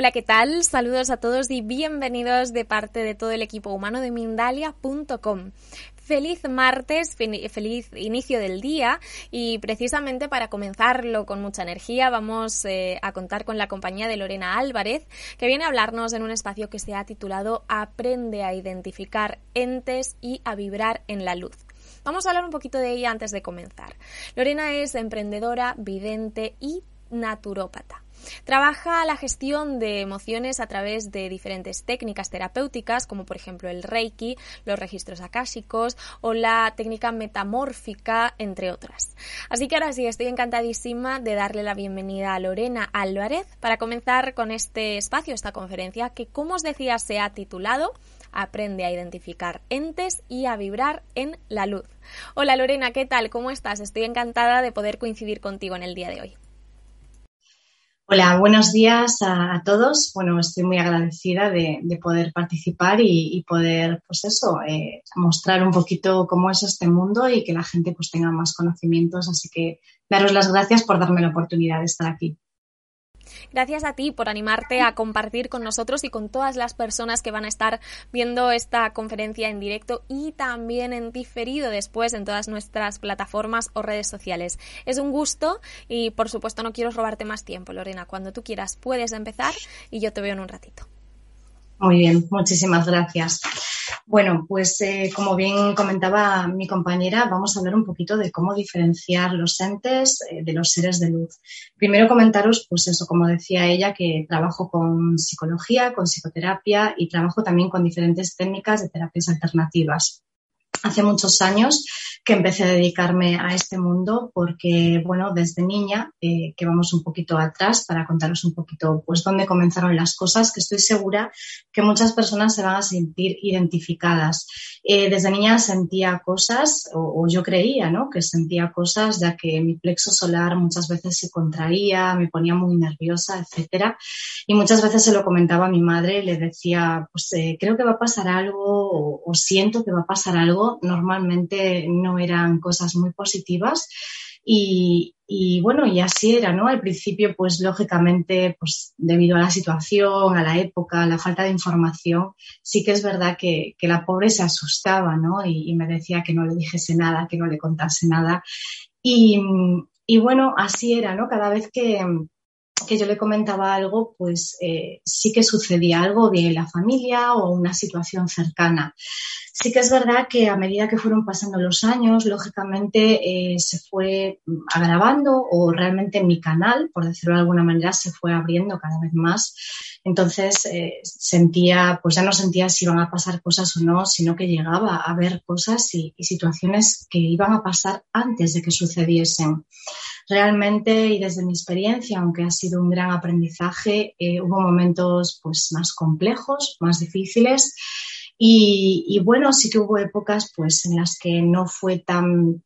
Hola, ¿qué tal? Saludos a todos y bienvenidos de parte de todo el equipo humano de Mindalia.com. Feliz martes, feliz inicio del día y precisamente para comenzarlo con mucha energía vamos eh, a contar con la compañía de Lorena Álvarez que viene a hablarnos en un espacio que se ha titulado Aprende a identificar entes y a vibrar en la luz. Vamos a hablar un poquito de ella antes de comenzar. Lorena es emprendedora, vidente y naturópata. Trabaja la gestión de emociones a través de diferentes técnicas terapéuticas, como por ejemplo el Reiki, los registros akáshicos o la técnica metamórfica, entre otras. Así que ahora sí, estoy encantadísima de darle la bienvenida a Lorena Álvarez para comenzar con este espacio, esta conferencia, que como os decía se ha titulado Aprende a identificar entes y a vibrar en la luz. Hola Lorena, ¿qué tal? ¿Cómo estás? Estoy encantada de poder coincidir contigo en el día de hoy. Hola, buenos días a, todos. Bueno, estoy muy agradecida de, poder participar y, poder, pues eso, eh, mostrar un poquito cómo es este mundo y que la gente pues tenga más conocimientos. Así que daros las gracias por darme la oportunidad de estar aquí. Gracias a ti por animarte a compartir con nosotros y con todas las personas que van a estar viendo esta conferencia en directo y también en diferido después en todas nuestras plataformas o redes sociales. Es un gusto y por supuesto no quiero robarte más tiempo, Lorena. Cuando tú quieras puedes empezar y yo te veo en un ratito. Muy bien, muchísimas gracias. Bueno, pues eh, como bien comentaba mi compañera, vamos a hablar un poquito de cómo diferenciar los entes eh, de los seres de luz. Primero comentaros, pues eso, como decía ella, que trabajo con psicología, con psicoterapia y trabajo también con diferentes técnicas de terapias alternativas hace muchos años que empecé a dedicarme a este mundo porque, bueno, desde niña, eh, que vamos un poquito atrás para contaros un poquito, pues, dónde comenzaron las cosas, que estoy segura que muchas personas se van a sentir identificadas. Eh, desde niña sentía cosas, o, yo creía, ¿no? Que sentía cosas, ya que mi plexo solar muchas veces se contraía, me ponía muy nerviosa, etcétera. Y muchas veces se lo comentaba a mi madre, le decía, pues, eh, creo que va a pasar algo, o siento que va a pasar algo normalmente no eran cosas muy positivas. Y, bueno, y así era, ¿no? Al principio, pues lógicamente, pues debido a la situación, a la época, a la falta de información, sí que es verdad que, la pobre se asustaba, ¿no? Y, me decía que no le dijese nada, que no le contase nada. Y, y bueno, así era, ¿no? Cada vez que, que yo le comentaba algo, pues eh, sí que sucedía algo en la familia o una situación cercana. Sí que es verdad que a medida que fueron pasando los años, lógicamente eh, se fue agravando o realmente mi canal, por decirlo de alguna manera, se fue abriendo cada vez más. Entonces eh, sentía, pues ya no sentía si iban a pasar cosas o no, sino que llegaba a ver cosas y situaciones que iban a pasar antes de que sucediesen realmente y desde mi experiencia, aunque ha sido un gran aprendizaje, eh, hubo momentos pues más complejos, más difíciles y, bueno, sí que hubo épocas pues en las que no fue tan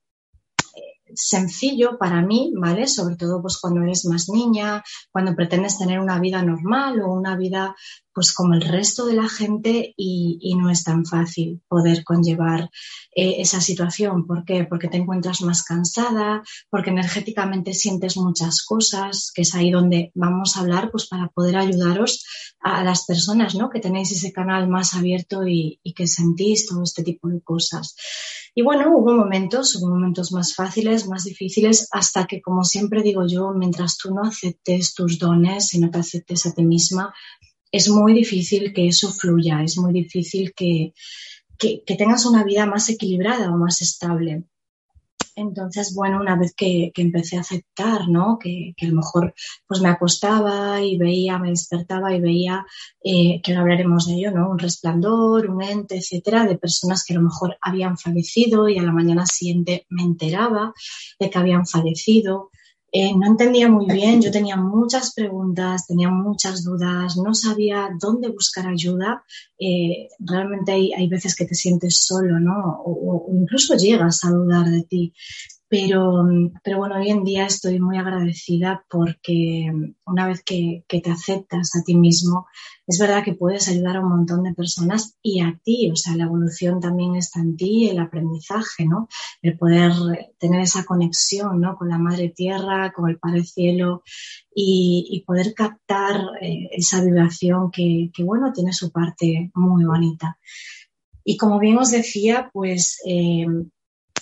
eh, sencillo para mí, ¿vale? Sobre todo pues cuando eres más niña, cuando pretendes tener una vida normal o una vida pues como el resto de la gente y, no es tan fácil poder conllevar eh, esa situación. ¿Por qué? Porque te encuentras más cansada, porque energéticamente sientes muchas cosas, que es ahí donde vamos a hablar pues para poder ayudaros a las personas ¿no? que tenéis ese canal más abierto y, y que sentís todo este tipo de cosas. Y bueno, hubo momentos, hubo momentos más fáciles, más difíciles, hasta que, como siempre digo yo, mientras tú no aceptes tus dones y no te aceptes a ti misma, es muy difícil que eso fluya, es muy difícil que, tengas una vida más equilibrada o más estable. Entonces, bueno, una vez que, empecé a aceptar, ¿no? Que, a lo mejor pues me acostaba y veía, me despertaba y veía, eh, que ahora hablaremos de ello, ¿no? Un resplandor, un ente, etcétera, de personas que a lo mejor habían fallecido y a la mañana siguiente me enteraba de que habían fallecido. Eh, no entendía muy bien, yo tenía muchas preguntas, tenía muchas dudas, no sabía dónde buscar ayuda. Eh, realmente hay, veces que te sientes solo, ¿no? O, incluso llegas a dudar de ti. Pero, pero bueno, hoy en día estoy muy agradecida porque una vez que, te aceptas a ti mismo, es verdad que puedes ayudar a un montón de personas y a ti, o sea, la evolución también está en ti, el aprendizaje, ¿no? El poder tener esa conexión, ¿no? Con la Madre Tierra, con el Padre Cielo y, poder captar eh, esa vibración que, que, bueno, tiene su parte muy bonita. Y como bien os decía, pues eh,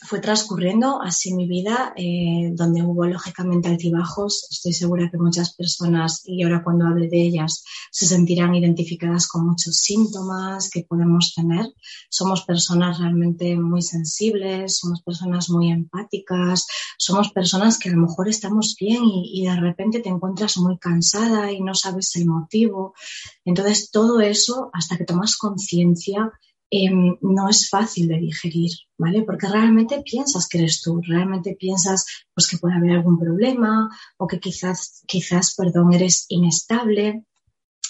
fue transcurriendo así mi vida, eh, donde hubo lógicamente altibajos. Estoy segura que muchas personas, y ahora cuando hable de ellas, se sentirán identificadas con muchos síntomas que podemos tener. Somos personas realmente muy sensibles, somos personas muy empáticas, somos personas que a lo mejor estamos bien y, y de repente te encuentras muy cansada y no sabes el motivo. Entonces, todo eso, hasta que tomas conciencia, Em, no es fácil de digerir, ¿vale? Porque realmente piensas que eres tú, realmente piensas pues, que puede haber algún problema o que quizás, quizás, perdón, eres inestable.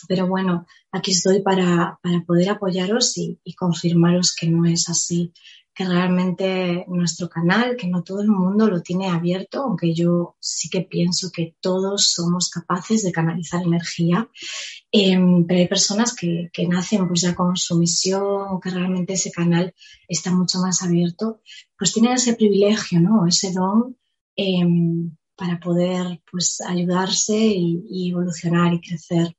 Pero bueno, aquí estoy para, poder apoyaros y, y confirmaros que no es así que realmente nuestro canal, que no todo el mundo lo tiene abierto, aunque yo sí que pienso que todos somos capaces de canalizar energía, em, pero hay personas que, nacen pues ya con su misión, que realmente ese canal está mucho más abierto, pues tienen ese privilegio, ¿no? Ese don em, para poder pues ayudarse y evolucionar y crecer.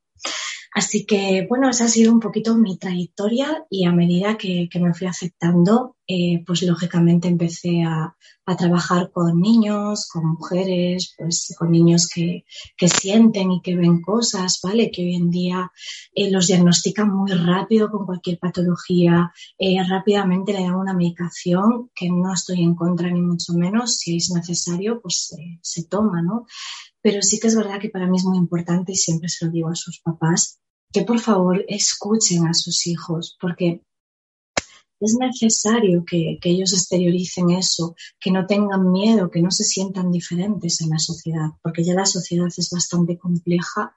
Así que, bueno, esa ha sido un poquito mi trayectoria y a medida que, me fui aceptando, eh, pues lógicamente empecé a, trabajar con niños, con mujeres, pues con niños que, sienten y que ven cosas, ¿vale? Que hoy en día eh, los diagnostican muy rápido con cualquier patología, eh, rápidamente le dan una medicación que no estoy en contra ni mucho menos, si es necesario, pues se toma, ¿no? Pero sí que es verdad que para mí es muy importante y siempre se lo digo a sus papás, que por favor escuchen a sus hijos, porque es necesario que, ellos exterioricen eso, que no tengan miedo, que no se sientan diferentes en la sociedad, porque ya la sociedad es bastante compleja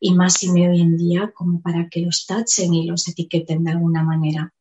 y más y hoy en día como para que los tachen y los etiqueten de alguna manera.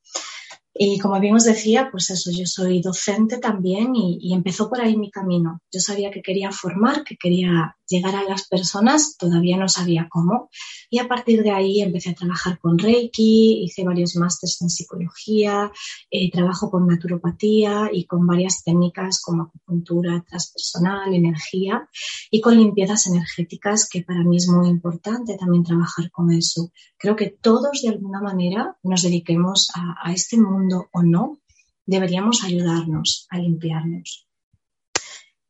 Y como bien os decía, pues eso, yo soy docente también y, empezó por ahí mi camino. Yo sabía que quería formar, que quería llegar a las personas, todavía no sabía cómo. Y a partir de ahí empecé a trabajar con Reiki, hice varios másteres en psicología, eh, trabajo con naturopatía y con varias técnicas como acupuntura transpersonal, energía y con limpiezas energéticas, que para mí es muy importante también trabajar con eso. Creo que todos de alguna manera nos dediquemos a este mundo o no, deberíamos ayudarnos a limpiarnos.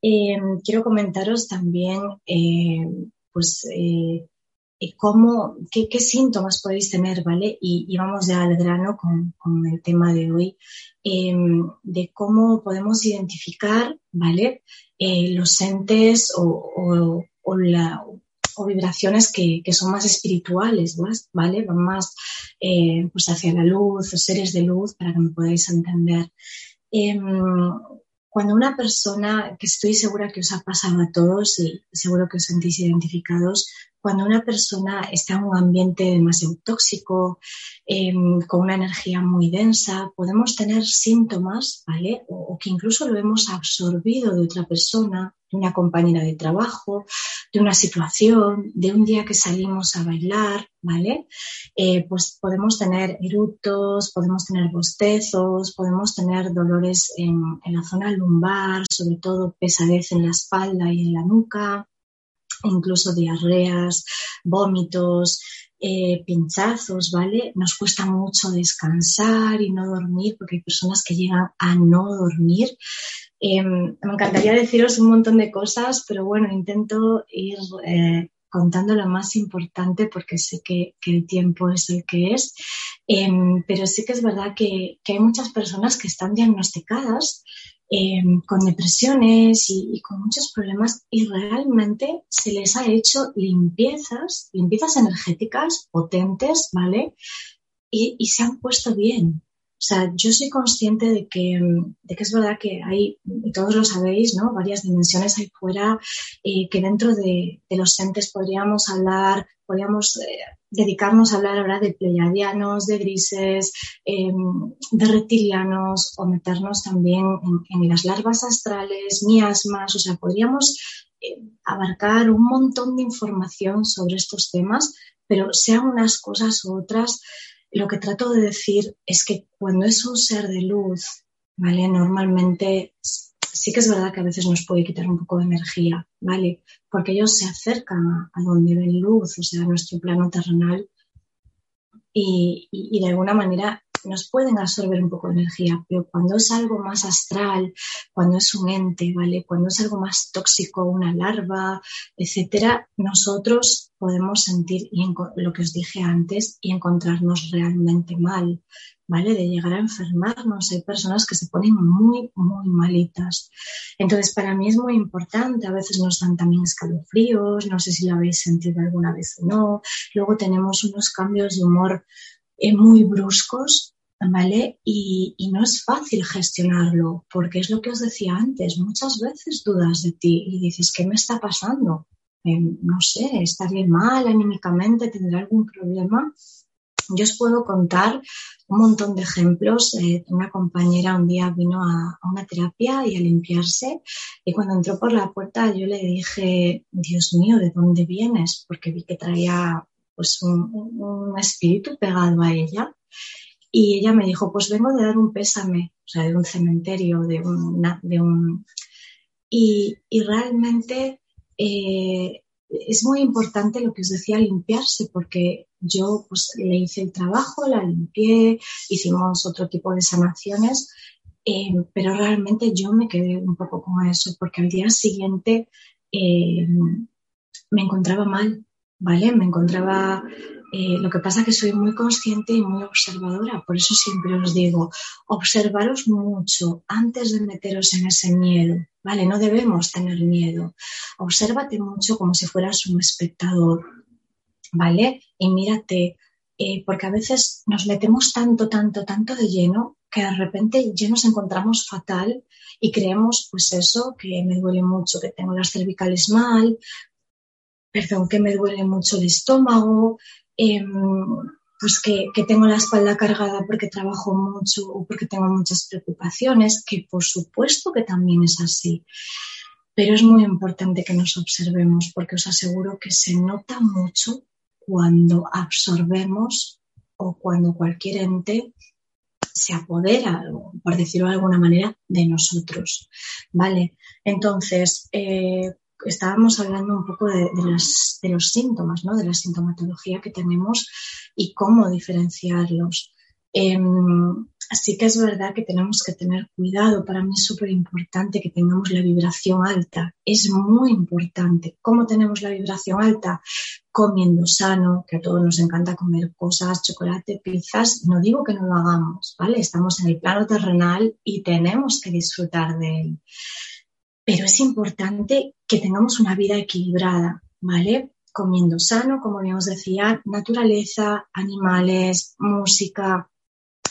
Eh, quiero comentaros también, eh, pues, eh, cómo, qué, síntomas podéis tener, ¿vale? Y, vamos ya al grano con, el tema de hoy, de cómo podemos identificar, ¿vale? los entes o, vibraciones que, son más espirituales, ¿vale? Van más eh, pues hacia la luz o seres de luz para que me podáis entender. Cuando una persona, que estoy segura que os ha pasado a todos y seguro que os sentís identificados, cuando una persona está en un ambiente demasiado tóxico, em, con una energía muy densa, podemos tener síntomas, ¿vale? O, que incluso lo hemos absorbido de otra persona, de una compañera de trabajo, de una situación, de un día que salimos a bailar, ¿vale? Eh, pues podemos tener eructos, podemos tener bostezos, podemos tener dolores en, en la zona lumbar, sobre todo pesadez en la espalda y en la nuca, incluso diarreas, vómitos, eh, pinchazos, ¿vale? Nos cuesta mucho descansar y no dormir porque hay personas que llegan a no dormir. Em, me encantaría deciros un montón de cosas, pero bueno, intento ir eh, contando lo más importante porque sé que, el tiempo es el que es. Em, pero sí que es verdad que, que hay muchas personas que están diagnosticadas em, con depresiones y, con muchos problemas y realmente se les ha hecho limpiezas, limpiezas energéticas potentes, ¿vale? y se han puesto bien. O sea, yo soy consciente de que, de que es verdad que hay, todos lo sabéis, ¿no? Varias dimensiones ahí fuera, eh, que dentro de, los entes podríamos hablar, podríamos eh, dedicarnos a hablar ahora de pleiadianos, de grises, em, de reptilianos o meternos también en, las larvas astrales, miasmas, o sea, podríamos eh, abarcar un montón de información sobre estos temas, pero sean unas cosas u otras, lo que trato de decir es que cuando es un ser de luz, ¿vale? Normalmente sí que es verdad que a veces nos puede quitar un poco de energía, ¿vale? Porque ellos se acercan a, donde ven luz, o sea, a nuestro plano terrenal, y, y, de alguna manera nos pueden absorber un poco de energía, pero cuando es algo más astral, cuando es un ente, ¿vale? Cuando es algo más tóxico, una larva, etcétera, nosotros podemos sentir lo que os dije antes y encontrarnos realmente mal, ¿vale? De llegar a enfermarnos. Hay personas que se ponen muy, muy malitas. Entonces, para mí es muy importante. A veces nos dan también escalofríos, no sé si lo habéis sentido alguna vez o no. Luego tenemos unos cambios de humor eh, muy bruscos ¿vale? Y, no es fácil gestionarlo, porque es lo que os decía antes, muchas veces dudas de ti y dices, ¿qué me está pasando? Eh, no sé, ¿estaré mal anímicamente? ¿Tendré algún problema? Yo os puedo contar un montón de ejemplos. Eh, una compañera un día vino a, una terapia y a limpiarse y cuando entró por la puerta yo le dije, Dios mío, ¿de dónde vienes? Porque vi que traía pues un, un espíritu pegado a ella y ella me dijo, pues vengo de dar un pésame, o sea, de un cementerio, de un... De un... Y, realmente eh, es muy importante lo que os decía, limpiarse, porque yo pues, le hice el trabajo, la limpié, hicimos otro tipo de sanaciones, eh, pero realmente yo me quedé un poco con eso, porque al día siguiente eh, me encontraba mal, ¿vale? Me encontraba eh, lo que pasa es que soy muy consciente y muy observadora, por eso siempre os digo, observaros mucho antes de meteros en ese miedo, ¿vale? No debemos tener miedo. Obsérvate mucho como si fueras un espectador, ¿vale? Y mírate, eh, porque a veces nos metemos tanto, tanto, tanto de lleno que de repente ya nos encontramos fatal y creemos, pues eso, que me duele mucho, que tengo las cervicales mal, perdón, que me duele mucho el estómago, Em, pues que, tengo la espalda cargada porque trabajo mucho o porque tengo muchas preocupaciones, que por supuesto que también es así. Pero es muy importante que nos observemos porque os aseguro que se nota mucho cuando absorbemos o cuando cualquier ente se apodera, por decirlo de alguna manera, de nosotros. ¿Vale? Entonces, eh, estábamos hablando un poco de, los síntomas, ¿no? de la sintomatología que tenemos y cómo diferenciarlos. Em, así que es verdad que tenemos que tener cuidado. Para mí es súper importante que tengamos la vibración alta. Es muy importante. ¿Cómo tenemos la vibración alta? Comiendo sano, que a todos nos encanta comer cosas, chocolate, pizzas. No digo que no lo hagamos, ¿vale? Estamos en el plano terrenal y tenemos que disfrutar de él pero es importante que tengamos una vida equilibrada, ¿vale? Comiendo sano, como ya decía, naturaleza, animales, música,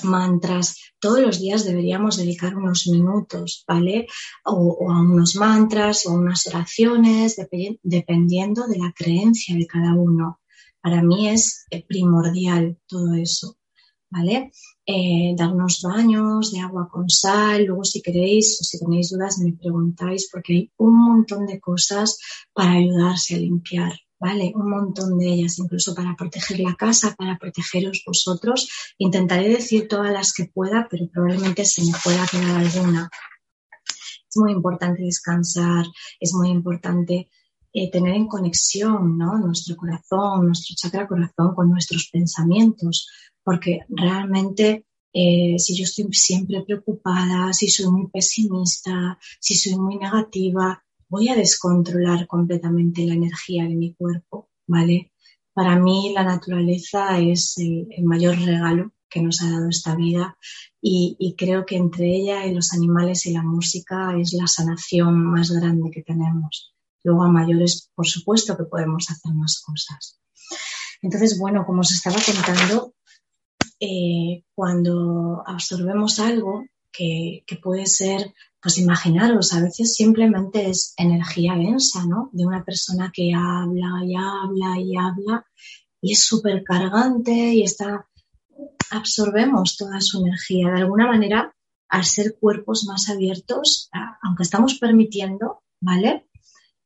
mantras. Todos los días deberíamos dedicar unos minutos, ¿vale? O, a unos mantras o a unas oraciones, dependiendo de la creencia de cada uno. Para mí es primordial todo eso. ¿Vale? Eh, darnos baños de agua con sal, luego si queréis o si tenéis dudas me preguntáis porque hay un montón de cosas para ayudarse a limpiar, ¿vale? Un montón de ellas, incluso para proteger la casa, para protegeros vosotros. Intentaré decir todas las que pueda, pero probablemente se me pueda quedar alguna. Es muy importante descansar, es muy importante eh, tener en conexión ¿no? nuestro corazón, nuestro chakra corazón con nuestros pensamientos, porque realmente eh, si yo estoy siempre preocupada, si soy muy pesimista, si soy muy negativa, voy a descontrolar completamente la energía de mi cuerpo, ¿vale? Para mí la naturaleza es el, mayor regalo que nos ha dado esta vida y, creo que entre ella y los animales y la música es la sanación más grande que tenemos. Luego a mayores, por supuesto que podemos hacer más cosas. Entonces, bueno, como os estaba contando, eh, cuando absorbemos algo que, que, puede ser, pues imaginaros, a veces simplemente es energía densa, ¿no? De una persona que habla y habla y habla y es súper cargante y está, absorbemos toda su energía. De alguna manera, al ser cuerpos más abiertos, aunque estamos permitiendo, ¿vale?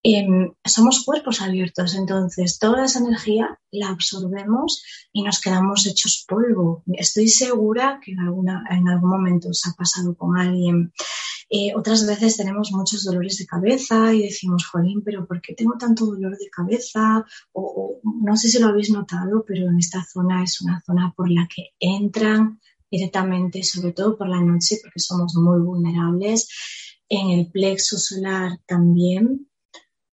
Em, somos cuerpos abiertos, entonces toda esa energía la absorbemos y nos quedamos hechos polvo. Estoy segura que en, alguna, en algún momento os ha pasado con alguien eh, otras veces tenemos muchos dolores de cabeza y decimos, jolín, pero ¿por qué tengo tanto dolor de cabeza? O, no sé si lo habéis notado, pero en esta zona es una zona por la que entran directamente, sobre todo por la noche, porque somos muy vulnerables. En el plexo solar también.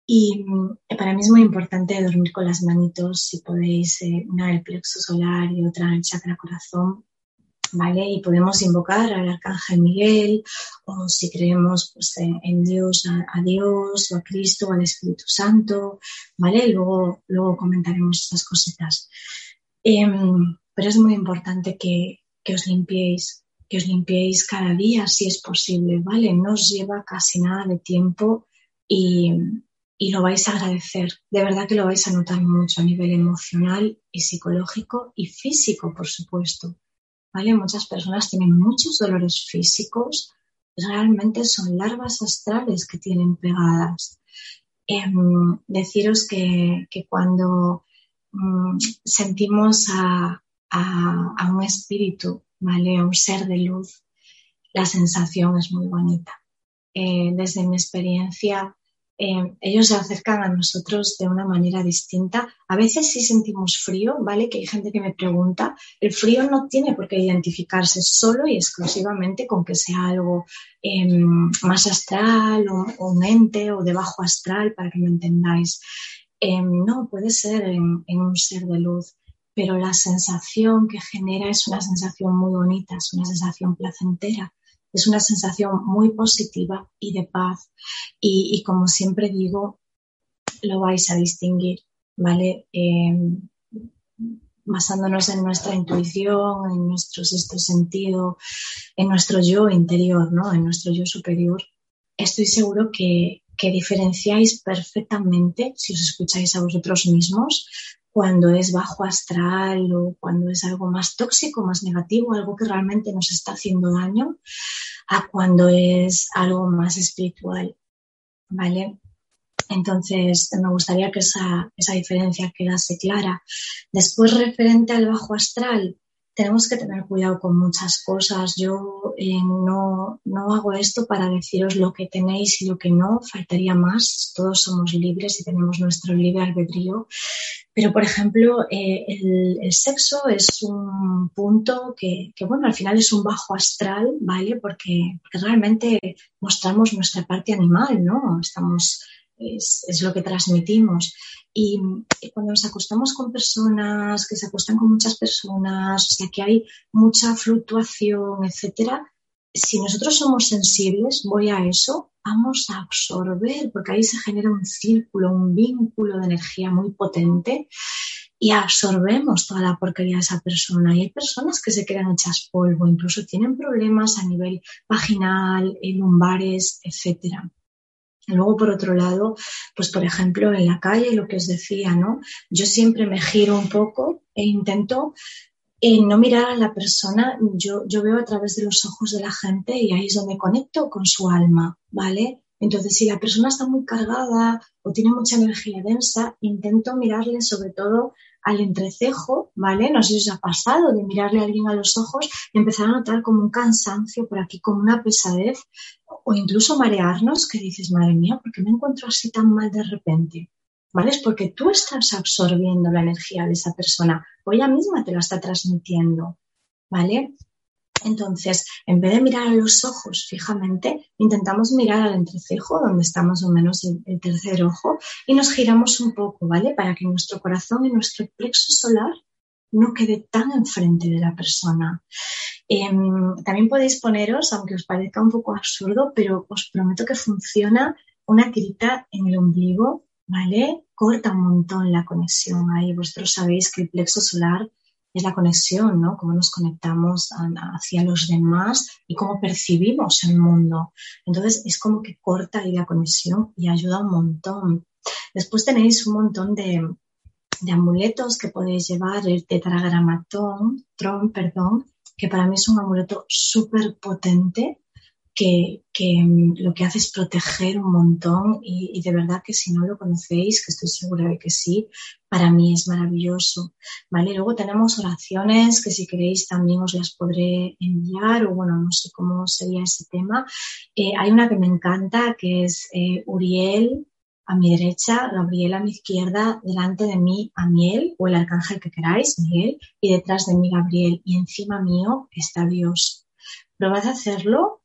Y mm, para mí es muy importante dormir con las manitos, si podéis, eh, una en el plexo solar y otra en el chakra corazón, ¿vale? Y podemos invocar al Arcángel Miguel o si creemos pues, en, Dios, a, Dios o a Cristo o al Espíritu Santo, ¿vale? luego, luego comentaremos estas cositas. Em, pero es muy importante que, que os limpiéis, que os limpiéis cada día si es posible, ¿vale? No os lleva casi nada de tiempo y, y lo vais a agradecer. De verdad que lo vais a notar mucho a nivel emocional y psicológico y físico, por supuesto. Muchas personas tienen muchos dolores físicos, realmente son larvas astrales que tienen pegadas. Em, deciros que, cuando mm, sentimos a, un espíritu, ¿vale? A un ser de luz, la sensación es muy bonita. Eh, desde mi experiencia, eh, ellos se acercan a nosotros de una manera distinta. A veces sí sentimos frío, ¿vale? Que hay gente que me pregunta. El frío no tiene por qué identificarse solo y exclusivamente con que sea algo em, más astral o, un ente o de bajo astral, para que me entendáis. Em, no, puede ser en un ser de luz pero la sensación que genera es una sensación muy bonita, es una sensación placentera es una sensación muy positiva y de paz. Y, como siempre digo, lo vais a distinguir, ¿vale? Em, basándonos en nuestra intuición, en nuestro sexto sentido, en nuestro yo interior, ¿no? En nuestro yo superior. Estoy seguro que, que diferenciáis perfectamente, si os escucháis a vosotros mismos, cuando es bajo astral o cuando es algo más tóxico, más negativo, algo que realmente nos está haciendo daño, a cuando es algo más espiritual. ¿Vale? Entonces, me gustaría que esa, esa diferencia quedase clara. Después, referente al bajo astral, tenemos que tener cuidado con muchas cosas. Yo eh, no, no, hago esto para deciros lo que tenéis y lo que no, faltaría más. Todos somos libres y tenemos nuestro libre albedrío. Pero, por ejemplo, eh, el, sexo es un punto que, que, bueno, al final es un bajo astral, ¿vale? Porque, porque realmente mostramos nuestra parte animal, ¿no? Estamos es, lo que transmitimos. Y, cuando nos acostamos con personas, que se acuestan con muchas personas, o sea, que hay mucha fluctuación, etcétera, si nosotros somos sensibles, voy a eso, vamos a absorber, porque ahí se genera un círculo, un vínculo de energía muy potente y absorbemos toda la porquería de esa persona. Y hay personas que se quedan hechas polvo, incluso tienen problemas a nivel vaginal, lumbares, etcétera. Luego, por otro lado, pues por ejemplo, en la calle, lo que os decía, ¿no? Yo siempre me giro un poco e intento eh, no mirar a la persona, yo, yo veo a través de los ojos de la gente y ahí es donde conecto con su alma, ¿vale? Entonces, si la persona está muy cargada o tiene mucha energía densa, intento mirarle sobre todo al entrecejo, ¿vale? No sé si os ha pasado de mirarle a alguien a los ojos y empezar a notar como un cansancio por aquí, como una pesadez o incluso marearnos que dices, madre mía, ¿por qué me encuentro así tan mal de repente? ¿Vale? Es porque tú estás absorbiendo la energía de esa persona o ella misma te la está transmitiendo, ¿vale? Entonces, en vez de mirar a los ojos fijamente, intentamos mirar al entrecejo, donde está más o menos el, tercer ojo, y nos giramos un poco, ¿vale? Para que nuestro corazón y nuestro plexo solar no quede tan enfrente de la persona. Em, también podéis poneros, aunque os parezca un poco absurdo, pero os prometo que funciona una tirita en el ombligo, ¿vale? Corta un montón la conexión ahí. Vosotros sabéis que el plexo solar es la conexión, ¿no? Cómo nos conectamos hacia los demás y cómo percibimos el mundo. Entonces es como que corta ahí la conexión y ayuda un montón. Después tenéis un montón de, de amuletos que podéis llevar, el tetragramatón, tron, perdón, que para mí es un amuleto súper potente que, mm, lo que hace es proteger un montón y, de verdad que si no lo conocéis, que estoy segura de que sí, para mí es maravilloso. ¿vale? Luego tenemos oraciones que si queréis también os las podré enviar o bueno, no sé cómo sería ese tema. Eh, hay una que me encanta que es eh, Uriel a mi derecha, Gabriel a mi izquierda, delante de mí Amiel o el arcángel que queráis, Miguel, y detrás de mí Gabriel y encima mío está Dios. Probad a hacerlo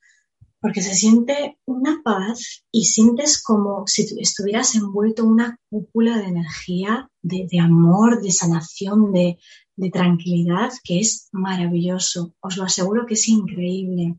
porque se siente una paz y sientes como si estuvieras envuelto en una cúpula de energía, de, amor, de sanación, de, de, tranquilidad, que es maravilloso. Os lo aseguro que es increíble.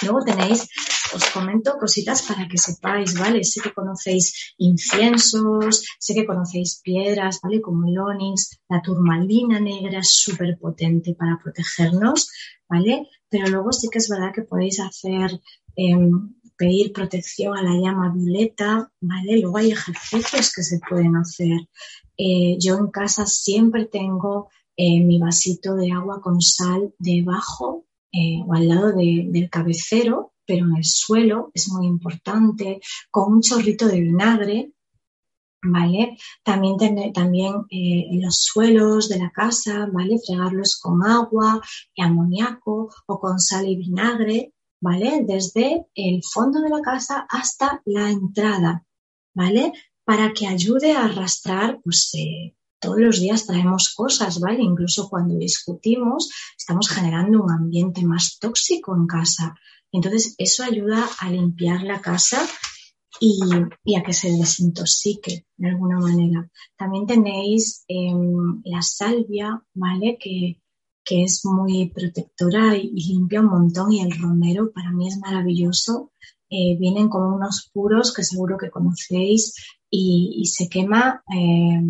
Luego tenéis, os comento cositas para que sepáis, ¿vale? Sé que conocéis inciensos, sé que conocéis piedras, ¿vale? Como el onix, la turmalina negra es súper potente para protegernos, ¿vale? Pero luego sí que es verdad que podéis hacer Em, pedir protección a la llama violeta, ¿vale? Luego hay ejercicios que se pueden hacer. Eh, yo en casa siempre tengo eh, mi vasito de agua con sal debajo eh, o al lado del cabecero, pero en el suelo es muy importante, con un chorrito de vinagre, ¿vale? También, también en los suelos de la casa, ¿vale? Fregarlos con agua y amoníaco o con sal y vinagre, ¿vale? Desde el fondo de la casa hasta la entrada, ¿vale? Para que ayude a arrastrar, pues eh, todos los días traemos cosas, ¿vale? Incluso cuando discutimos, estamos generando un ambiente más tóxico en casa. Entonces, eso ayuda a limpiar la casa y, a que se desintoxique de alguna manera. También tenéis em, la salvia, ¿vale? Que, que es muy protectora y, limpia un montón y el romero para mí es maravilloso. Eh, vienen como unos puros que seguro que conocéis y, se quema eh,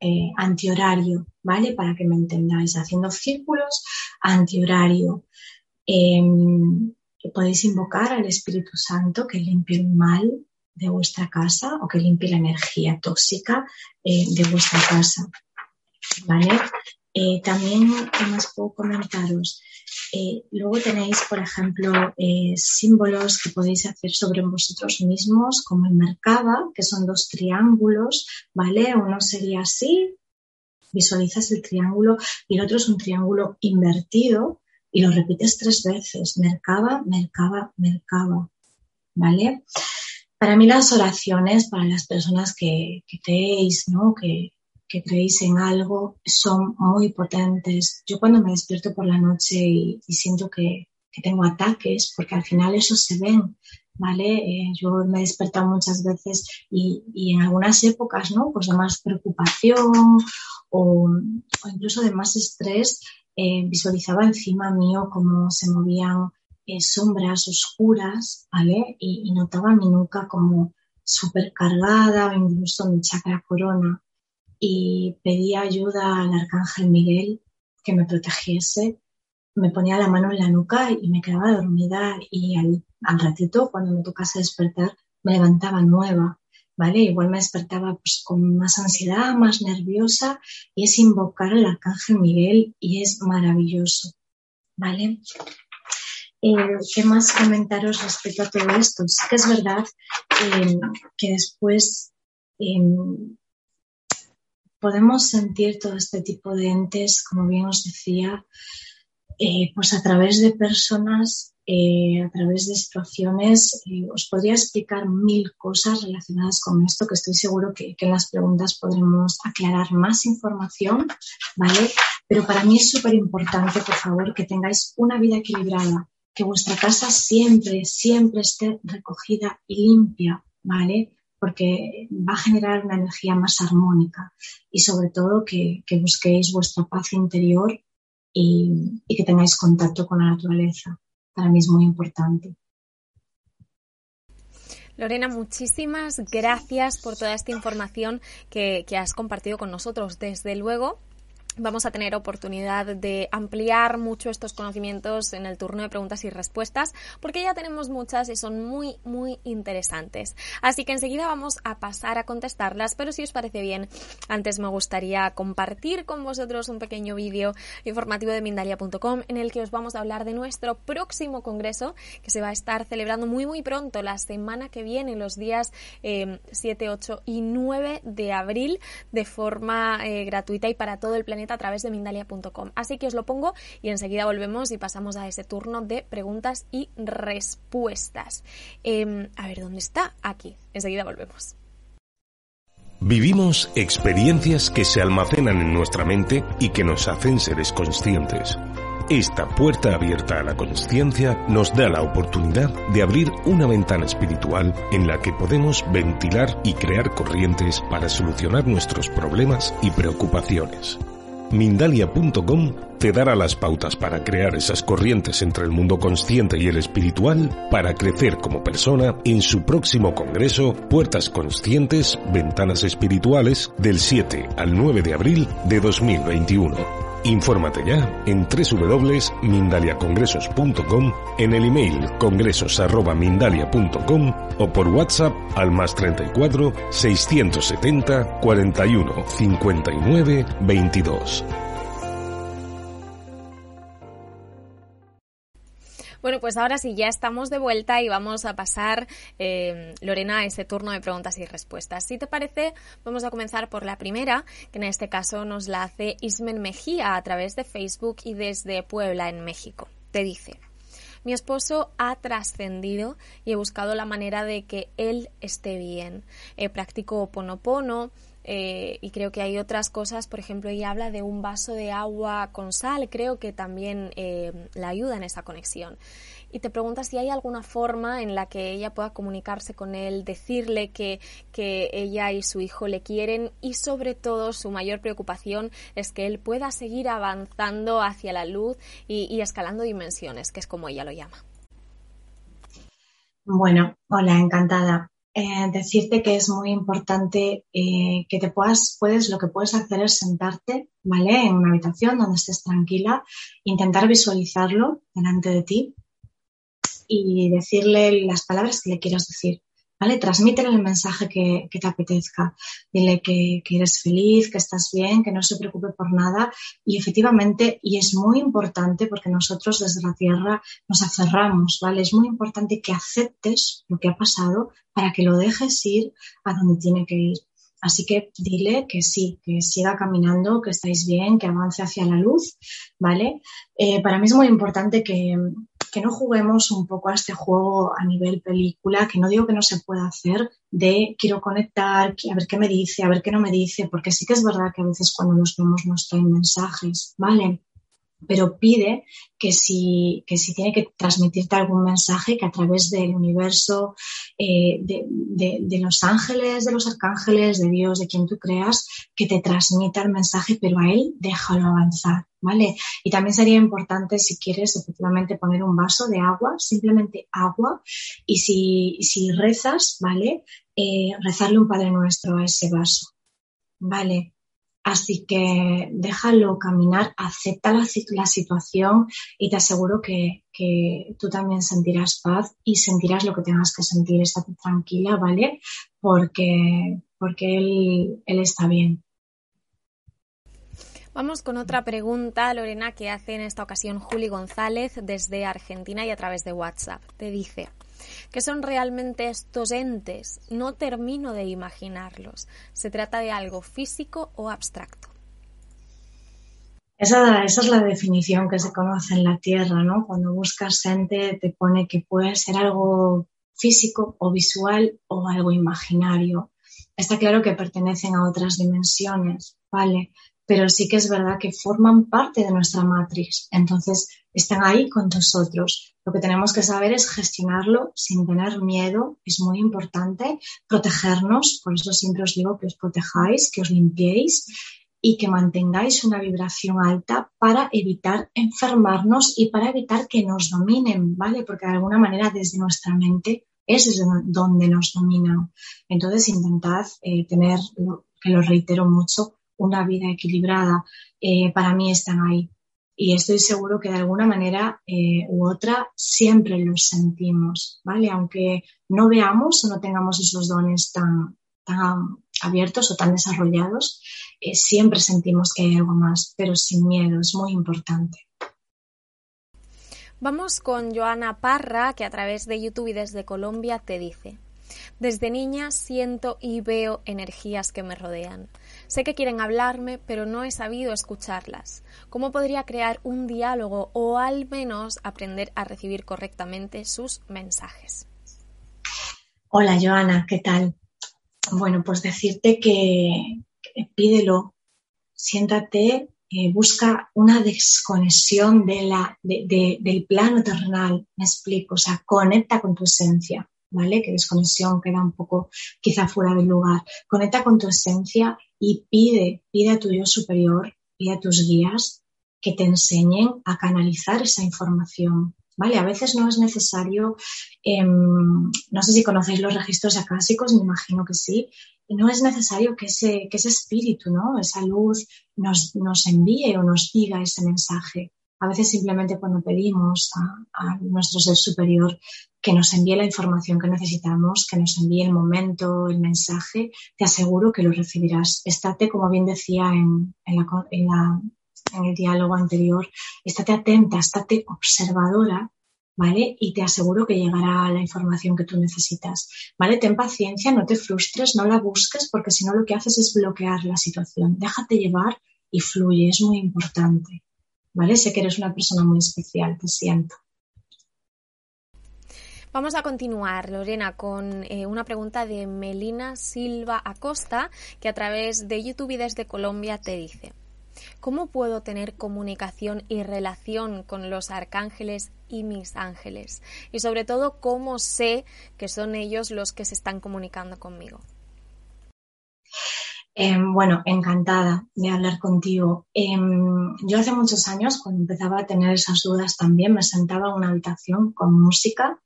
eh, antihorario, ¿vale? Para que me entendáis, haciendo círculos antihorario. Em, podéis invocar al Espíritu Santo que limpie el mal de vuestra casa o que limpie la energía tóxica de vuestra casa. ¿Vale? Eh, también, ¿qué más puedo comentaros? Eh, luego tenéis, por ejemplo, eh, símbolos que podéis hacer sobre vosotros mismos, como el Merkaba, que son dos triángulos, ¿vale? Uno sería así, visualizas el triángulo, y el otro es un triángulo invertido, y lo repites tres veces, Merkaba, Merkaba, Merkaba, ¿vale? Para mí las oraciones, para las personas que, que creéis, ¿no? Que, que creéis en algo son muy potentes. Yo cuando me despierto por la noche y, siento que, tengo ataques, porque al final eso se ven, ¿vale? Eh, yo me he despertado muchas veces y, en algunas épocas, ¿no? Pues de más preocupación o, incluso de más estrés, eh, visualizaba encima mío cómo se movían eh, sombras oscuras, ¿vale? Y, notaba mi nuca como súper cargada o incluso mi chakra corona y pedía ayuda al arcángel Miguel que me protegiese. Me ponía la mano en la nuca y me quedaba dormida y al, ratito, cuando me tocase despertar, me levantaba nueva, ¿vale? Igual me despertaba pues, con más ansiedad, más nerviosa y es invocar al arcángel Miguel y es maravilloso, ¿vale? Eh, ¿Qué más comentaros respecto a todo esto? Sí que es verdad eh, que después em, podemos sentir todo este tipo de entes, como bien os decía, eh, pues a través de personas, eh, a través de situaciones. Eh, os podría explicar mil cosas relacionadas con esto, que estoy seguro que, que en las preguntas podremos aclarar más información, ¿vale? Pero para mí es súper importante, por favor, que tengáis una vida equilibrada, que vuestra casa siempre, siempre esté recogida y limpia, ¿vale? Porque va a generar una energía más armónica y sobre todo que, busquéis vuestra paz interior y, que tengáis contacto con la naturaleza. Para mí es muy importante. Lorena, muchísimas gracias por toda esta información que, has compartido con nosotros. Desde luego, vamos a tener oportunidad de ampliar mucho estos conocimientos en el turno de preguntas y respuestas, porque ya tenemos muchas y son muy, muy interesantes. Así que enseguida vamos a pasar a contestarlas, pero si os parece bien, antes me gustaría compartir con vosotros un pequeño vídeo informativo de Mindalia.com en el que os vamos a hablar de nuestro próximo congreso que se va a estar celebrando muy, muy pronto, la semana que viene, los días 7, eh, 8 y 9 de abril, de forma eh, gratuita y para todo el planeta a través de Mindalia.com. Así que os lo pongo y enseguida volvemos y pasamos a ese turno de preguntas y respuestas. Em, a ver, ¿dónde está? Aquí. Enseguida volvemos. Vivimos experiencias que se almacenan en nuestra mente y que nos hacen seres conscientes. Esta puerta abierta a la conciencia nos da la oportunidad de abrir una ventana espiritual en la que podemos ventilar y crear corrientes para solucionar nuestros problemas y preocupaciones. Mindalia.com te dará las pautas para crear esas corrientes entre el mundo consciente y el espiritual para crecer como persona en su próximo congreso Puertas Conscientes, Ventanas Espirituales del 7 al 9 de abril de 2021. Infórmate ya en www.mindaliacongresos.com, en el email congresos.mindalia.com o por WhatsApp al más 34 670 41 59 22. Bueno, pues ahora sí, ya estamos de vuelta y vamos a pasar, eh, Lorena, a ese turno de preguntas y respuestas. Si te parece, vamos a comenzar por la primera, que en este caso nos la hace Ismen Mejía a través de Facebook y desde Puebla, en México. Te dice. Mi esposo ha trascendido y he buscado la manera de que él esté bien. Eh, practico ponopono, eh, y creo que hay otras cosas, por ejemplo, ella habla de un vaso de agua con sal, creo que también eh, la ayuda en esa conexión. Y te preguntas si hay alguna forma en la que ella pueda comunicarse con él, decirle que, que ella y su hijo le quieren y sobre todo su mayor preocupación es que él pueda seguir avanzando hacia la luz y escalando dimensiones, que es como ella lo llama. Bueno, hola, encantada. Eh, decirte que es muy importante eh, que te puedas, puedes, lo que puedes hacer es sentarte, ¿vale? En una habitación donde estés tranquila, intentar visualizarlo delante de ti y decirle las palabras que le quieras decir. ¿Vale? Transmítele el mensaje que, te apetezca. Dile que, eres feliz, que estás bien, que no se preocupe por nada. Y efectivamente, y es muy importante porque nosotros desde la Tierra nos aferramos, ¿vale? Es muy importante que aceptes lo que ha pasado para que lo dejes ir a donde tiene que ir. Así que dile que sí, que siga caminando, que estáis bien, que avance hacia la luz, ¿vale? Eh, para mí es muy importante que, que no juguemos un poco a este juego a nivel película, que no digo que no se pueda hacer, de quiero conectar, a ver qué me dice, a ver qué no me dice, porque sí que es verdad que a veces cuando nos vemos nos traen mensajes, ¿vale? Pero pide que si, que si tiene que transmitirte algún mensaje, que a través del universo, eh, de, los ángeles, de los arcángeles, de Dios, de quien tú creas, que te transmita el mensaje, pero a él déjalo avanzar, ¿vale? Y también sería importante, si quieres, efectivamente poner un vaso de agua, simplemente agua, y si, si rezas, ¿vale? Eh, rezarle un Padre Nuestro a ese vaso, ¿vale? Así que déjalo caminar, acepta la, situación y te aseguro que, tú también sentirás paz y sentirás lo que tengas que sentir. Estate tranquila, ¿vale? Porque, porque él, él está bien. Vamos con otra pregunta, Lorena, que hace en esta ocasión Juli González desde Argentina y a través de WhatsApp. Te dice, ¿Qué son realmente estos entes? No termino de imaginarlos. ¿Se trata de algo físico o abstracto? Esa, esa, es la definición que se conoce en la Tierra, ¿no? Cuando buscas ente te pone que puede ser algo físico o visual o algo imaginario. Está claro que pertenecen a otras dimensiones, ¿vale? Pero sí que es verdad que forman parte de nuestra matriz. Entonces, están ahí con nosotros. Lo que tenemos que saber es gestionarlo sin tener miedo. Es muy importante protegernos. Por eso siempre os digo que os protejáis, que os limpiéis y que mantengáis una vibración alta para evitar enfermarnos y para evitar que nos dominen, ¿vale? Porque de alguna manera desde nuestra mente es donde nos dominan. Entonces intentad eh, tener, que lo reitero mucho, una vida equilibrada. Eh, para mí están ahí. Y estoy seguro que de alguna manera eh, u otra siempre los sentimos, ¿vale? Aunque no veamos o no tengamos esos dones tan, tan abiertos o tan desarrollados, siempre sentimos que hay algo más, pero sin miedo, es muy importante. Vamos con Joana Parra, que a través de YouTube y desde Colombia te dice, desde niña siento y veo energías que me rodean. Sé que quieren hablarme, pero no he sabido escucharlas. ¿Cómo podría crear un diálogo o al menos aprender a recibir correctamente sus mensajes? Hola Joana, ¿qué tal? Bueno, pues decirte que, pídelo, siéntate eh, busca una desconexión del plano terrenal, me explico, o sea, conecta con tu esencia, ¿vale? Que desconexión queda un poco quizá fuera del lugar. Conecta con tu esencia y pide, pide a tu yo superior, pide a tus guías que te enseñen a canalizar esa información, ¿vale? A veces no es necesario, em, no sé si conocéis los registros acásicos, me imagino que sí, no es necesario que ese, que ese espíritu, ¿no? esa luz nos, nos, envíe o nos diga ese mensaje. A veces simplemente cuando pedimos a, nuestro ser superior que nos envíe la información que necesitamos, que nos envíe el momento, el mensaje, te aseguro que lo recibirás. Estate, como bien decía en, el diálogo anterior, estate atenta, estate observadora ¿vale? Y te aseguro que llegará la información que tú necesitas, ¿vale? Ten paciencia, no te frustres, no la busques porque si no lo que haces es bloquear la situación. Déjate llevar y fluye, es muy importante, ¿vale? Sé que eres una persona muy especial, te siento. Vamos a continuar, Lorena, con eh, una pregunta de Melina Silva Acosta, que a través de YouTube y desde Colombia te dice. ¿Cómo puedo tener comunicación y relación con los arcángeles y mis ángeles? Y sobre todo, ¿cómo sé que son ellos los que se están comunicando conmigo? Em, bueno, encantada de hablar contigo. Em, yo hace muchos años, cuando empezaba a tener esas dudas también, me sentaba en una habitación con música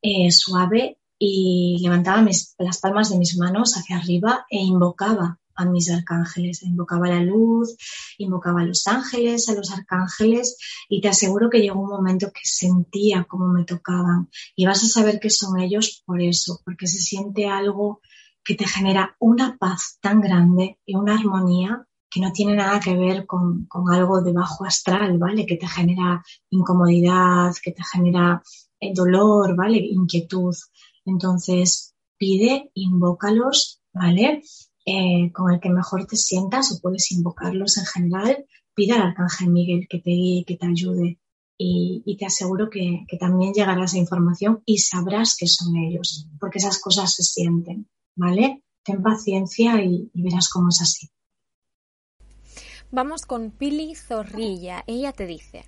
eh, suave y levantaba las palmas de mis manos hacia arriba e invocaba a mis arcángeles, invocaba la luz, invocaba a los ángeles, a los arcángeles y te aseguro que llegó un momento que sentía cómo me tocaban y vas a saber que son ellos por eso, porque se siente algo que te genera una paz tan grande y una armonía que no tiene nada que ver con, algo de bajo astral, ¿vale? Que te genera incomodidad, que te genera eh, dolor, ¿vale? Inquietud. Entonces, pide, invócalos, ¿vale? Eh, con el que mejor te sientas o puedes invocarlos en general, pide al Arcángel Miguel que te guíe, que te ayude y, te aseguro que, también llegará esa información y sabrás que son ellos, porque esas cosas se sienten, ¿vale? Ten paciencia y, y verás cómo es así. Vamos con Pili Zorrilla. Ella te dice,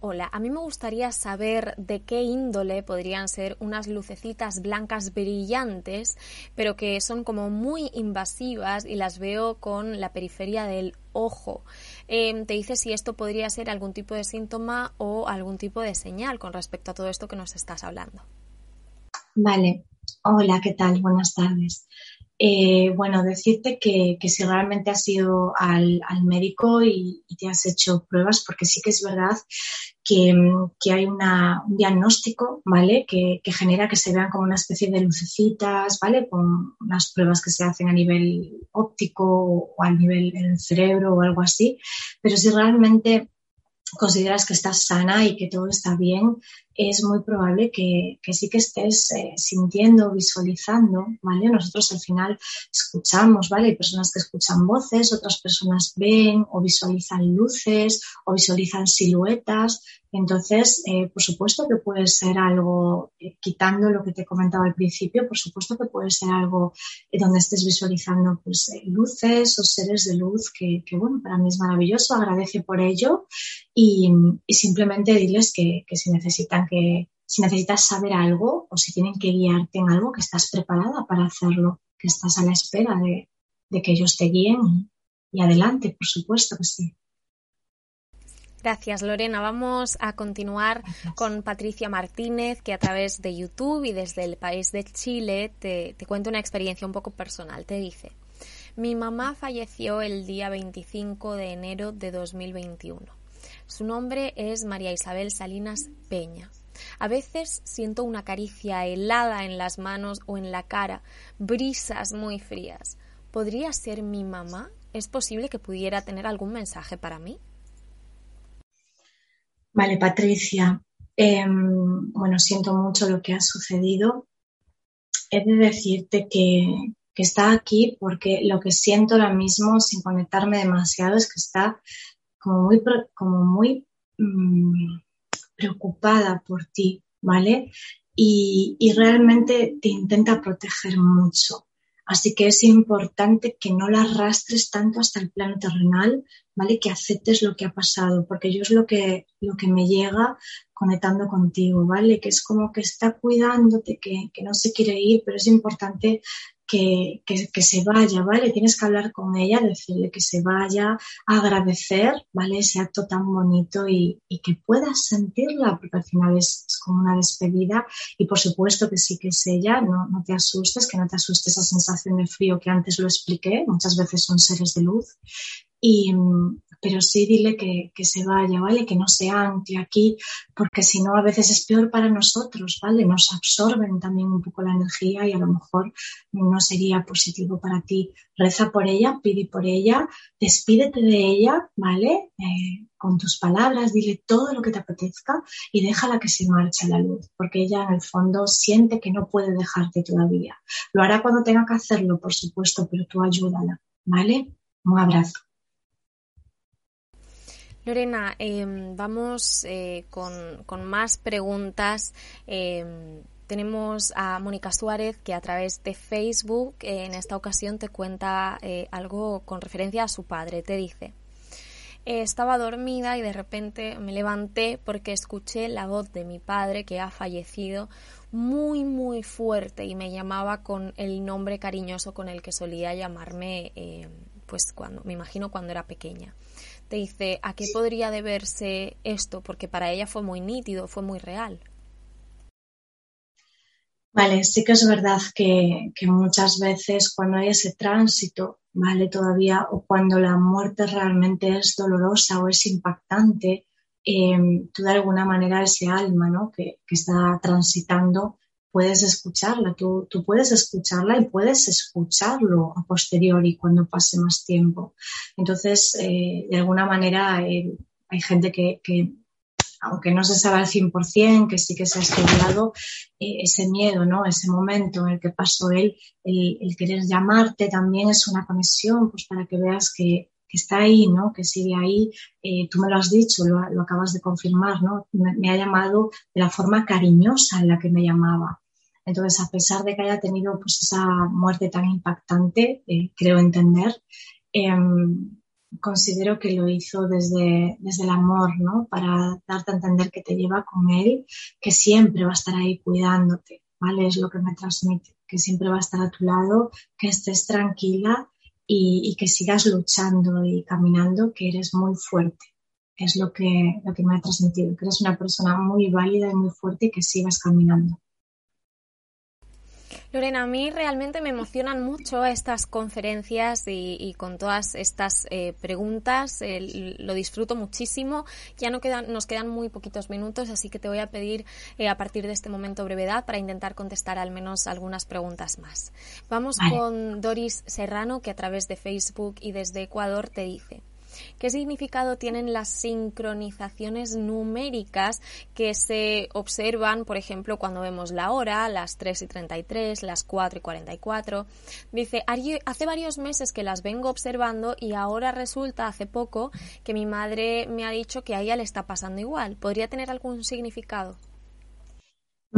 Hola, a mí me gustaría saber de qué índole podrían ser unas lucecitas blancas brillantes, pero que son como muy invasivas y las veo con la periferia del ojo. Em, te dice si esto podría ser algún tipo de síntoma o algún tipo de señal con respecto a todo esto que nos estás hablando. Vale. Hola, ¿qué tal? Buenas tardes. Eh, bueno, decirte que, si realmente has ido al, médico y, te has hecho pruebas, porque sí que es verdad que, hay un diagnóstico, ¿vale? Que, genera que se vean como una especie de lucecitas, ¿vale? Con unas pruebas que se hacen a nivel óptico o a nivel del cerebro o algo así. Pero si realmente consideras que estás sana y que todo está bien, es muy probable que, sí que estés eh, sintiendo, visualizando, ¿vale? Nosotros al final escuchamos, ¿vale? Hay personas que escuchan voces, otras personas ven o visualizan luces o visualizan siluetas. Entonces, eh, por supuesto que puede ser algo, eh, quitando lo que te comentaba al principio, por supuesto que puede ser algo donde estés visualizando pues, luces o seres de luz, que, bueno, para mí es maravilloso, agradece por ello y, simplemente diles que, que si necesitan que si necesitas saber algo o si tienen que guiarte en algo, que estás preparada para hacerlo, que estás a la espera de, que ellos te guíen y, adelante, por supuesto que sí. Gracias, Lorena. Vamos a continuar con Patricia Martínez, que a través de YouTube y desde el país de Chile te, te cuenta una experiencia un poco personal. Te dice, mi mamá falleció el día 25 de enero de 2021. Su nombre es María Isabel Salinas Peña. A veces siento una caricia helada en las manos o en la cara, brisas muy frías. ¿Podría ser mi mamá? ¿Es posible que pudiera tener algún mensaje para mí? Vale, Patricia. Em, bueno, siento mucho lo que ha sucedido. He de decirte que, está aquí porque lo que siento ahora mismo, sin conectarme demasiado, es que está como muy, como muy mm, preocupada por ti, ¿vale? Y, realmente te intenta proteger mucho. Así que es importante que no la arrastres tanto hasta el plano terrenal, ¿vale? Que aceptes lo que ha pasado, porque yo es lo que, lo que me llega conectando contigo, ¿vale? Que es como que está cuidándote, que, que no se quiere ir, pero es importante que, se vaya, ¿vale? Tienes que hablar con ella, decirle que se vaya, agradecer, ¿vale? Ese acto tan bonito y, que puedas sentirla, porque al final es, como una despedida y por supuesto que sí que es ella, no, no te asustes, que no te asuste esa sensación de frío que antes lo expliqué, muchas veces son seres de luz. Y, pero sí dile que, se vaya, ¿vale? Que no se ancle aquí, porque si no a veces es peor para nosotros, ¿vale? Nos absorben también un poco la energía y a lo mejor no sería positivo para ti. Reza por ella, pide por ella, despídete de ella, ¿vale? Eh, con tus palabras, dile todo lo que te apetezca y déjala que se marche la luz, porque ella en el fondo siente que no puede dejarte todavía. Lo hará cuando tenga que hacerlo, por supuesto, pero tú ayúdala, ¿vale? Un abrazo. Lorena, em, vamos eh, con, más preguntas. Em, tenemos a Mónica Suárez que a través de Facebook eh, en esta ocasión te cuenta eh, algo con referencia a su padre. Te dice, estaba dormida y de repente me levanté porque escuché la voz de mi padre que ha fallecido muy muy fuerte y me llamaba con el nombre cariñoso con el que solía llamarme pues cuando me imagino cuando era pequeña te dice a qué podría deberse esto, porque para ella fue muy nítido, fue muy real. Vale, sí que es verdad que, muchas veces cuando hay ese tránsito, ¿vale? Todavía, o cuando la muerte realmente es dolorosa o es impactante, eh, tú de alguna manera ese alma, ¿no? Que, que está transitando, puedes escucharla, tú, tú, puedes escucharla y puedes escucharlo a posteriori cuando pase más tiempo. Entonces, eh, de alguna manera, eh, hay gente que, que, aunque no se sabe al 100%, que sí que se ha estudiado, eh, ese miedo, ¿no? Ese momento en el que pasó él, el, el, querer llamarte también es una conexión, pues para que veas que, que está ahí, ¿no? Que sigue ahí. tú me lo has dicho, lo, lo acabas de confirmar, ¿no? Me, me, ha llamado de la forma cariñosa en la que me llamaba. Entonces, a pesar de que haya tenido pues, esa muerte tan impactante, eh, creo entender, em, considero que lo hizo desde, desde el amor, ¿no? Para darte a entender que te lleva con él, que siempre va a estar ahí cuidándote, ¿vale? Es lo que me transmite, que siempre va a estar a tu lado, que estés tranquila y, que sigas luchando y caminando, que eres muy fuerte. Es lo que, lo que me ha transmitido, que eres una persona muy válida y muy fuerte y que sigas caminando. Lorena, a mí realmente me emocionan mucho estas conferencias y, con todas estas eh, preguntas. lo disfruto muchísimo. Ya no quedan, nos quedan muy poquitos minutos, así que te voy a pedir eh, a partir de este momento brevedad para intentar contestar al menos algunas preguntas más. Vamos con Doris Serrano, que a través de Facebook y desde Ecuador te dice. ¿Qué significado tienen las sincronizaciones numéricas que se observan, por ejemplo, cuando vemos la hora, las 3 y 33, las 4 y 44? Dice, hace varios meses que las vengo observando y ahora resulta, hace poco, que mi madre me ha dicho que a ella le está pasando igual. ¿Podría tener algún significado?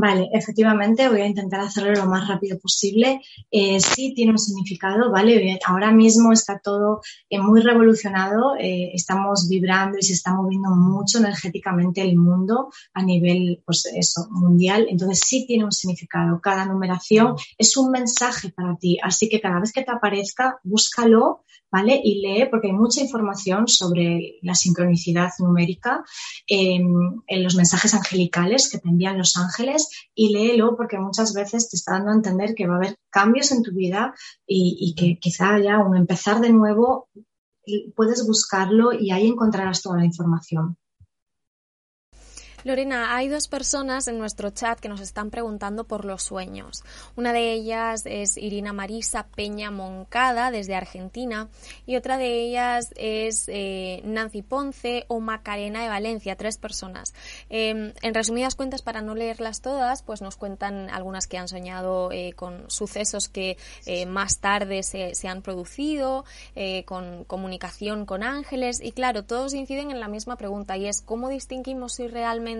Vale, efectivamente, voy a intentar hacerlo lo más rápido posible. Eh, sí tiene un significado, ¿vale? Ahora mismo está todo eh, muy revolucionado, eh, estamos vibrando y se está moviendo mucho energéticamente el mundo a nivel, pues eso, mundial. Entonces sí tiene un significado. Cada numeración es un mensaje para ti, así que cada vez que te aparezca, búscalo ¿vale? Y lee, porque hay mucha información sobre la sincronicidad numérica en los mensajes angelicales que te envían los ángeles y léelo porque muchas veces te está dando a entender que va a haber cambios en tu vida y, y que quizá haya un empezar de nuevo, puedes buscarlo y ahí encontrarás toda la información. Lorena, hay dos personas en nuestro chat que nos están preguntando por los sueños. Una de ellas es Irina Marisa Peña Moncada, desde Argentina, y otra de ellas es eh, Nancy Ponce o Macarena de Valencia, tres personas. Em, en resumidas cuentas, para no leerlas todas, pues nos cuentan algunas que han soñado eh, con sucesos que eh, más tarde se, han producido, con comunicación con ángeles, y claro, todos inciden en la misma pregunta, y es cómo distinguimos si realmente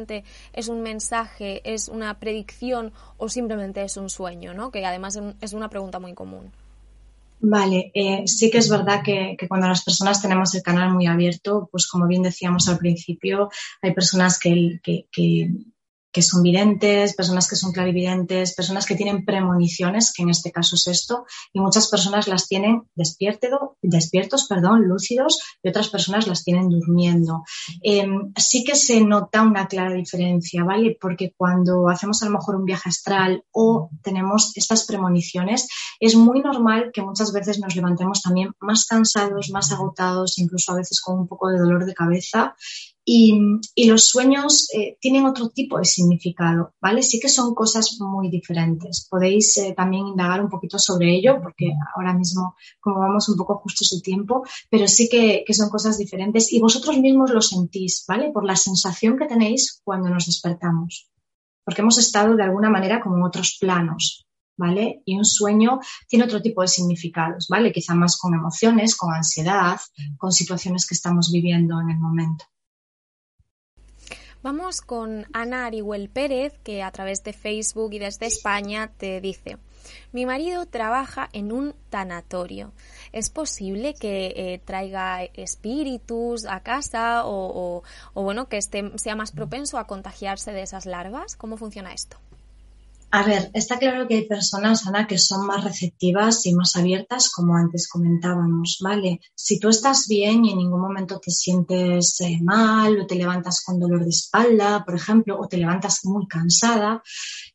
es un mensaje, es una predicción o simplemente es un sueño, ¿no? Que además es una pregunta muy común. Vale, eh, sí que es verdad que, cuando las personas tenemos el canal muy abierto, pues como bien decíamos al principio, hay personas que, son videntes, personas que son clarividentes, personas que tienen premoniciones, que en este caso es esto, y muchas personas las tienen despiertos, perdón, lúcidos, y otras personas las tienen durmiendo. Em, sí que se nota una clara diferencia, ¿vale? Porque cuando hacemos a lo mejor un viaje astral o tenemos estas premoniciones, es muy normal que muchas veces nos levantemos también más cansados, más agotados, incluso a veces con un poco de dolor de cabeza y, los sueños eh, tienen otro tipo de significado, ¿vale? Sí que son cosas muy diferentes. Podéis eh, también indagar un poquito sobre ello, porque ahora mismo, como vamos un poco justo su tiempo, pero sí que, que, son cosas diferentes y vosotros mismos lo sentís, ¿vale? Por la sensación que tenéis cuando nos despertamos. Porque hemos estado de alguna manera como en otros planos, ¿vale? Y un sueño tiene otro tipo de significados, ¿vale? Quizá más con emociones, con ansiedad, con situaciones que estamos viviendo en el momento. Vamos con Ana Arihuel Pérez, que a través de Facebook y desde España te dice, mi marido trabaja en un tanatorio. ¿Es posible que eh, traiga espíritus a casa o, o bueno, que esté, sea más propenso a contagiarse de esas larvas? ¿Cómo funciona esto? A ver, está claro que hay personas, Ana, que son más receptivas y más abiertas, como antes comentábamos, ¿vale? Si tú estás bien y en ningún momento te sientes eh, mal o te levantas con dolor de espalda, por ejemplo, o te levantas muy cansada,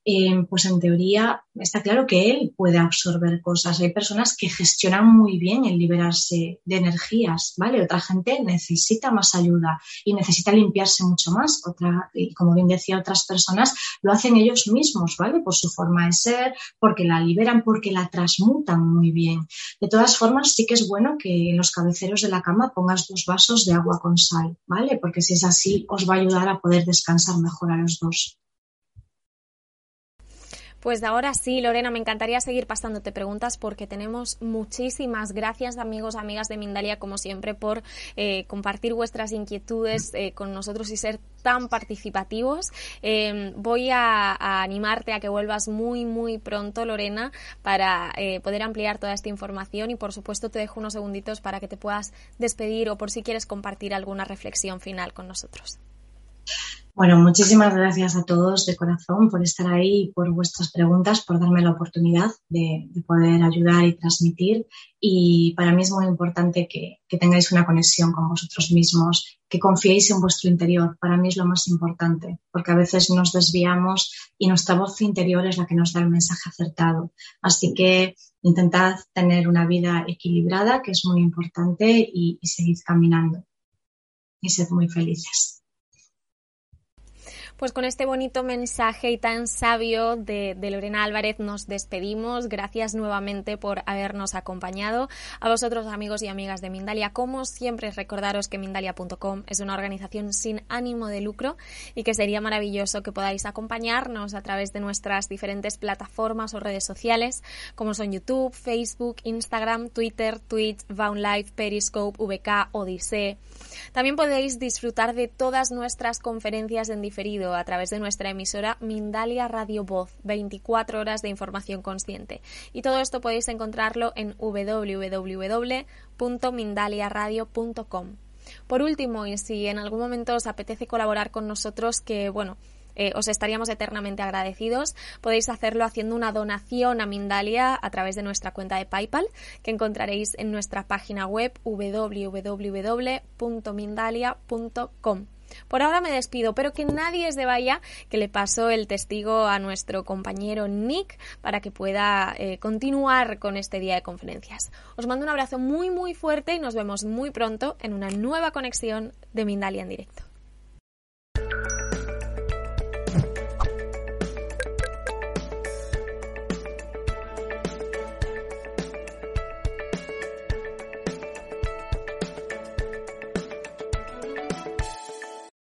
eh, pues en teoría está claro que él puede absorber cosas. Hay personas que gestionan muy bien el liberarse de energías, ¿vale? Otra gente necesita más ayuda y necesita limpiarse mucho más. Otra, y como bien decía, otras personas lo hacen ellos mismos, ¿vale? por su forma de ser, porque la liberan, porque la transmutan muy bien. De todas formas, sí que es bueno que en los cabeceros de la cama pongas dos vasos de agua con sal, ¿vale? Porque si es así, os va a ayudar a poder descansar mejor a los dos. Pues ahora sí, Lorena, me encantaría seguir pasándote preguntas porque tenemos muchísimas gracias, amigos, amigas de Mindalia, como siempre, por eh, compartir vuestras inquietudes eh, con nosotros y ser tan participativos. Em, voy a, animarte a que vuelvas muy, muy pronto, Lorena, para eh, poder ampliar toda esta información y, por supuesto, te dejo unos segunditos para que te puedas despedir o por si quieres compartir alguna reflexión final con nosotros. Bueno, muchísimas gracias a todos de corazón por estar ahí, por vuestras preguntas, por darme la oportunidad de, poder ayudar y transmitir. Y para mí es muy importante que, tengáis una conexión con vosotros mismos, que confiéis en vuestro interior. Para mí es lo más importante, porque a veces nos desviamos y nuestra voz interior es la que nos da el mensaje acertado. Así que intentad tener una vida equilibrada, que es muy importante, y, y seguid caminando. Y sed muy felices. Pues con este bonito mensaje y tan sabio de, Lorena Álvarez nos despedimos. Gracias nuevamente por habernos acompañado. A vosotros, amigos y amigas de Mindalia, como siempre, recordaros que Mindalia.com es una organización sin ánimo de lucro y que sería maravilloso que podáis acompañarnos a través de nuestras diferentes plataformas o redes sociales, como son YouTube, Facebook, Instagram, Twitter, Twitch, Live, Periscope, VK, Odyssey. También podéis disfrutar de todas nuestras conferencias en diferido a través de nuestra emisora Mindalia Radio Voz, 24 horas de información consciente. Y todo esto podéis encontrarlo en www.mindaliaradio.com. Por último, y si en algún momento os apetece colaborar con nosotros, que bueno, eh, os estaríamos eternamente agradecidos. Podéis hacerlo haciendo una donación a Mindalia a través de nuestra cuenta de PayPal, que encontraréis en nuestra página web www.mindalia.com. Por ahora me despido, pero que nadie se vaya, que le paso el testigo a nuestro compañero Nick para que pueda eh, continuar con este día de conferencias. Os mando un abrazo muy muy fuerte y nos vemos muy pronto en una nueva conexión de Mindalia en directo.